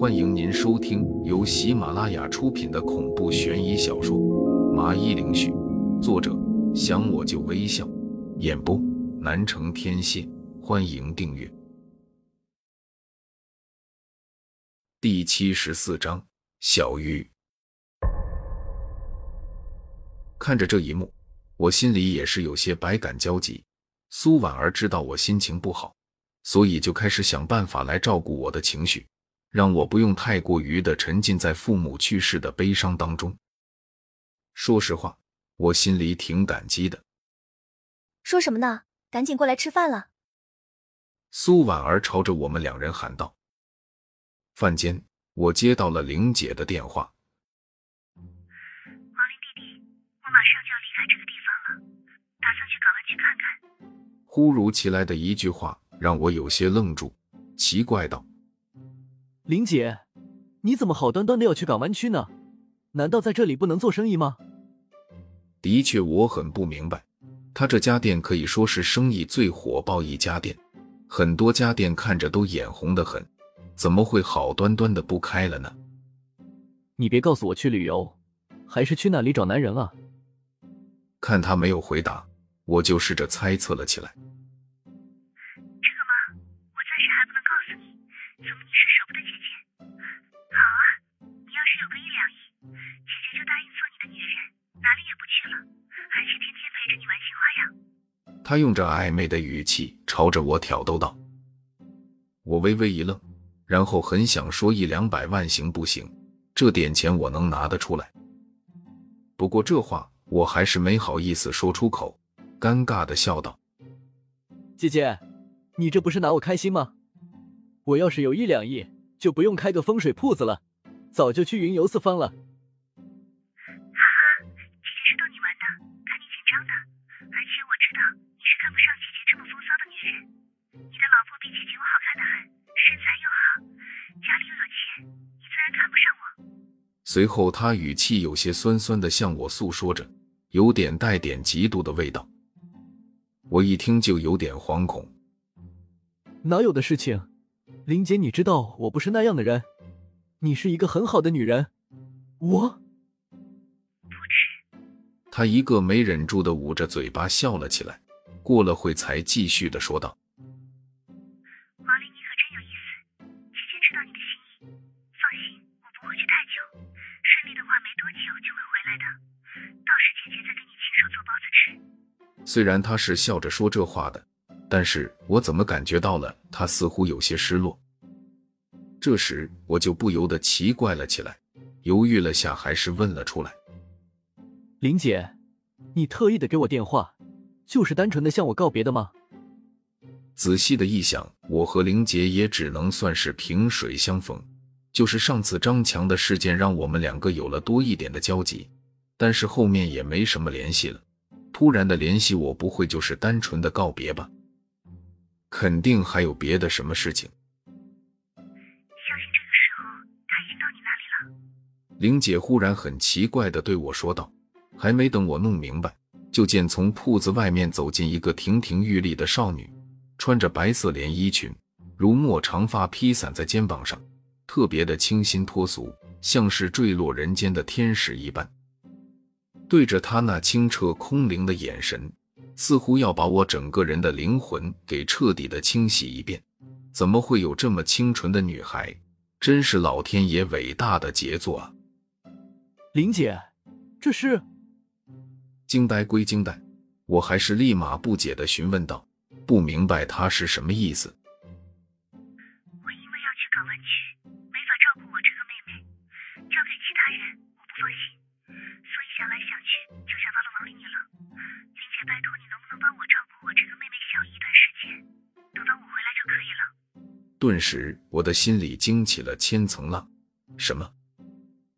欢迎您收听由喜马拉雅出品的恐怖悬疑小说《麻衣灵絮》，作者想我就微笑，演播南城天蝎。欢迎订阅。第七十四章，小鱼。看着这一幕，我心里也是有些百感交集。苏婉儿知道我心情不好，所以就开始想办法来照顾我的情绪，让我不用太过于的沉浸在父母去世的悲伤当中。说实话，我心里挺感激的。说什么呢？赶紧过来吃饭了。苏婉儿朝着我们两人喊道。饭间，我接到了玲姐的电话。王林弟弟，我马上就要离开这个地方了，打算去港湾去看看。忽如其来的一句话让我有些愣住，奇怪道：“玲姐，你怎么好端端的要去港湾区呢？难道在这里不能做生意吗？”的确，我很不明白，他这家店可以说是生意最火爆一家店，很多家店看着都眼红的很。怎么会好端端的不开了呢？你别告诉我去旅游，还是去那里找男人啊？看他没有回答，我就试着猜测了起来。他用着暧昧的语气朝着我挑逗道。我微微一愣。然后很想说一两百万行不行？这点钱我能拿得出来。不过这话我还是没好意思说出口，尴尬的笑道：“姐姐，你这不是拿我开心吗？我要是有一两亿，就不用开个风水铺子了，早就去云游四方了。”随后，他语气有些酸酸的向我诉说着，有点带点嫉妒的味道。我一听就有点惶恐。哪有的事情，林姐，你知道我不是那样的人，你是一个很好的女人。我不吃。他一个没忍住的捂着嘴巴笑了起来，过了会才继续的说道。虽然他是笑着说这话的，但是我怎么感觉到了他似乎有些失落。这时我就不由得奇怪了起来，犹豫了下，还是问了出来：“林姐，你特意的给我电话，就是单纯的向我告别的吗？”仔细的一想，我和林姐也只能算是萍水相逢，就是上次张强的事件让我们两个有了多一点的交集，但是后面也没什么联系了。突然的联系，我不会就是单纯的告别吧？肯定还有别的什么事情。相信这个时候他已经到你那里了。玲姐忽然很奇怪的对我说道，还没等我弄明白，就见从铺子外面走进一个亭亭玉立的少女，穿着白色连衣裙，如墨长发披散在肩膀上，特别的清新脱俗，像是坠落人间的天使一般。对着他那清澈空灵的眼神，似乎要把我整个人的灵魂给彻底的清洗一遍。怎么会有这么清纯的女孩？真是老天爷伟大的杰作啊！林姐，这是……惊呆归惊呆，我还是立马不解的询问道：“不明白他是什么意思？”能帮我照顾我这个妹妹小一段时间，等到我回来就可以了。顿时，我的心里惊起了千层浪。什么？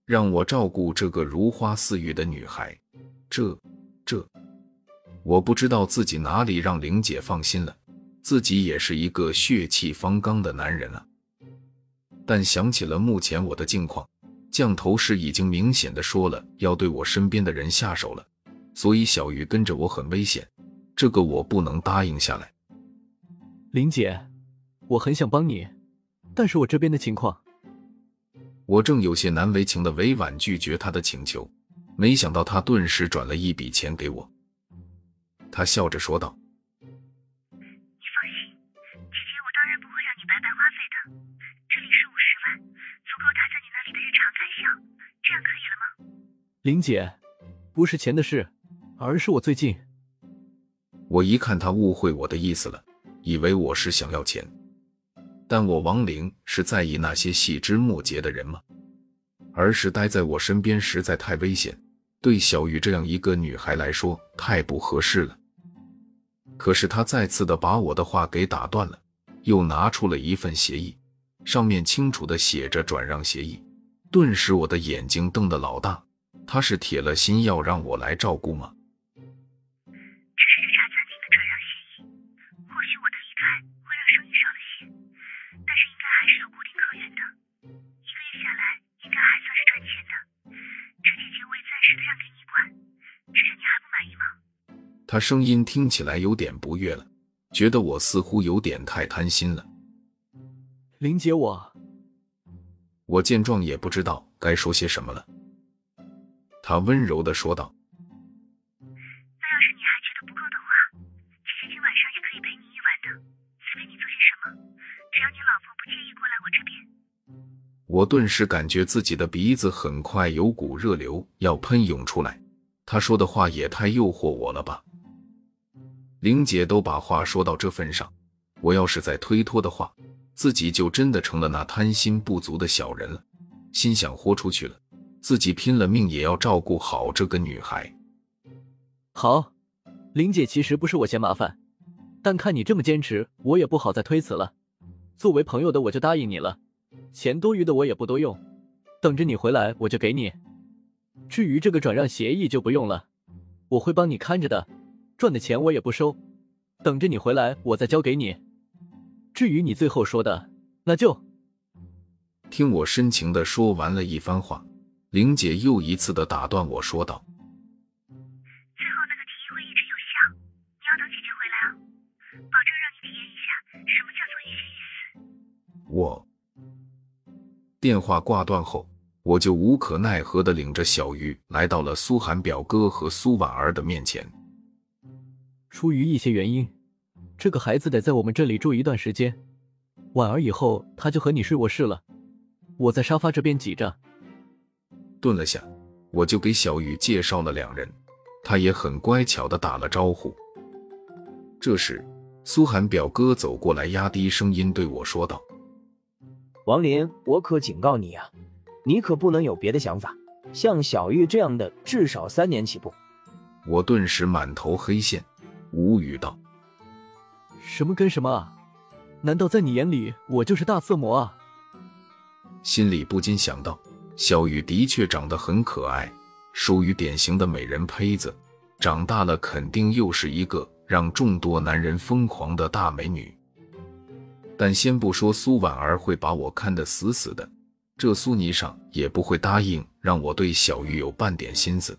让我照顾这个如花似玉的女孩？这……这……我不知道自己哪里让玲姐放心了，自己也是一个血气方刚的男人啊。但想起了目前我的境况。降头师已经明显的说了要对我身边的人下手了，所以小鱼跟着我很危险，这个我不能答应下来。林姐，我很想帮你，但是我这边的情况……我正有些难为情的委婉拒绝他的请求，没想到他顿时转了一笔钱给我。他笑着说道：“你放心，姐姐我当然不会让你白白花费的。这里是五十万，足够他在你那里的日常开销，这样可以了吗？”林姐，不是钱的事，而是我最近……我一看他误会我的意思了，以为我是想要钱。但我王玲是在意那些细枝末节的人吗？而是待在我身边实在太危险，对小玉这样一个女孩来说太不合适了。可是他再次的把我的话给打断了，又拿出了一份协议，上面清楚的写着转让协议。顿时我的眼睛瞪得老大，他是铁了心要让我来照顾吗？他声音听起来有点不悦了，觉得我似乎有点太贪心了。林姐，我……我见状也不知道该说些什么了。他温柔的说道：“那要是你还觉得不够的话，姐姐今晚上也可以陪你一晚的，随便你做些什么，只要你老婆不介意过来我这边。”我顿时感觉自己的鼻子很快有股热流要喷涌出来。他说的话也太诱惑我了吧！玲姐都把话说到这份上，我要是再推脱的话，自己就真的成了那贪心不足的小人了。心想豁出去了，自己拼了命也要照顾好这个女孩。好，玲姐其实不是我嫌麻烦，但看你这么坚持，我也不好再推辞了。作为朋友的我就答应你了，钱多余的我也不多用，等着你回来我就给你。至于这个转让协议就不用了，我会帮你看着的。赚的钱我也不收，等着你回来，我再交给你。至于你最后说的，那就听我深情的说完了一番话，玲姐又一次的打断我说道：“最后那个提议会一直有效，你要等姐姐回来啊，保证让你体验一下什么叫做一心一死。”我电话挂断后，我就无可奈何的领着小鱼来到了苏寒表哥和苏婉儿的面前。出于一些原因，这个孩子得在我们这里住一段时间。婉儿以后他就和你睡卧室了，我在沙发这边挤着。顿了下，我就给小雨介绍了两人，他也很乖巧的打了招呼。这时，苏寒表哥走过来，压低声音对我说道：“王林，我可警告你啊，你可不能有别的想法。像小玉这样的，至少三年起步。”我顿时满头黑线。无语道：“什么跟什么啊？难道在你眼里我就是大色魔啊？”心里不禁想到，小雨的确长得很可爱，属于典型的美人胚子，长大了肯定又是一个让众多男人疯狂的大美女。但先不说苏婉儿会把我看得死死的，这苏霓裳也不会答应让我对小玉有半点心思。